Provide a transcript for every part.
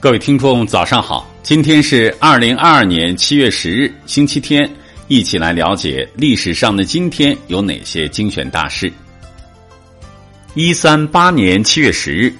各位听众，早上好！今天是二零二二年七月十日，星期天，一起来了解历史上的今天有哪些精选大事。一三八年七月十日，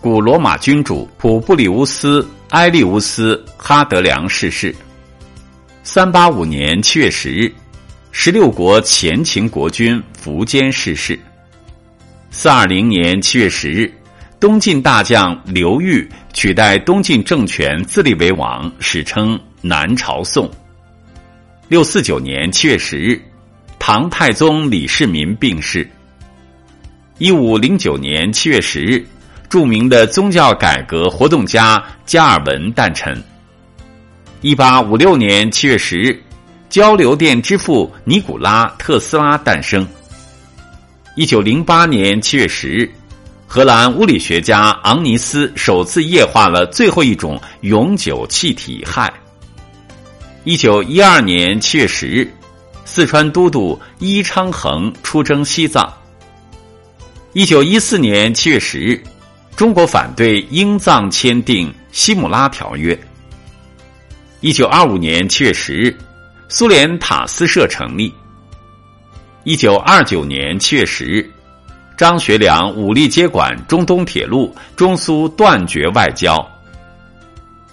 古罗马君主普布里乌斯·埃利乌斯·哈德良逝世。三八五年七月十日，十六国前秦国君苻坚逝世。四二零年七月十日。东晋大将刘裕取代东晋政权自立为王，史称南朝宋。六四九年七月十日，唐太宗李世民病逝。一五零九年七月十日，著名的宗教改革活动家加尔文诞辰。一八五六年七月十日，交流电之父尼古拉特斯拉诞生。一九零八年七月十日。荷兰物理学家昂尼斯首次液化了最后一种永久气体氦。一九一二年七月十日，四川都督伊昌衡出征西藏。一九一四年七月十日，中国反对英藏签订《西姆拉条约》。一九二五年七月十日，苏联塔斯社成立。一九二九年七月十日。张学良武力接管中东铁路，中苏断绝外交。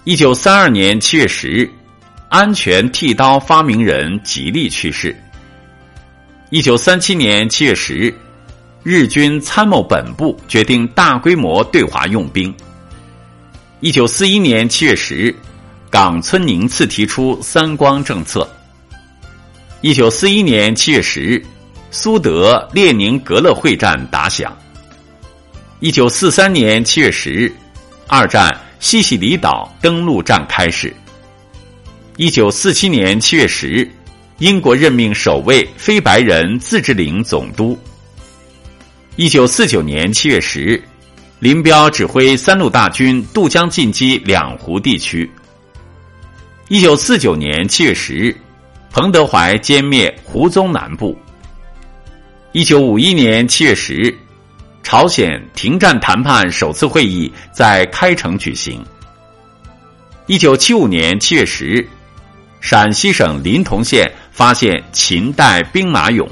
一九三二年七月十日，安全剃刀发明人吉利去世。一九三七年七月十日，日军参谋本部决定大规模对华用兵。一九四一年七月十日，冈村宁次提出“三光”政策。一九四一年七月十日。苏德列宁格勒会战打响。一九四三年七月十日，二战西西里岛登陆战开始。一九四七年七月十日，英国任命首位非白人自治领总督。一九四九年七月十日，林彪指挥三路大军渡江进击两湖地区。一九四九年七月十日，彭德怀歼灭胡宗南部。一九五一年七月十日，朝鲜停战谈判首次会议在开城举行。一九七五年七月十日，陕西省临潼县发现秦代兵马俑。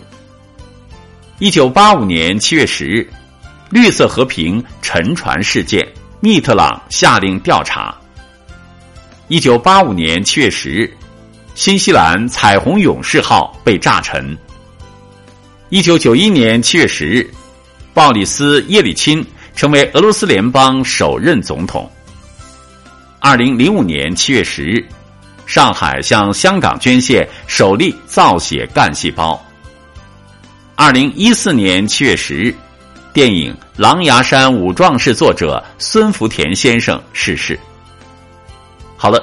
一九八五年七月十日，绿色和平沉船事件，密特朗下令调查。一九八五年七月十日，新西兰彩虹勇士号被炸沉。一九九一年七月十日，鲍里斯·叶利钦成为俄罗斯联邦首任总统。二零零五年七月十日，上海向香港捐献首例造血干细胞。二零一四年七月十日，电影《狼牙山五壮士》作者孙福田先生逝世。好了。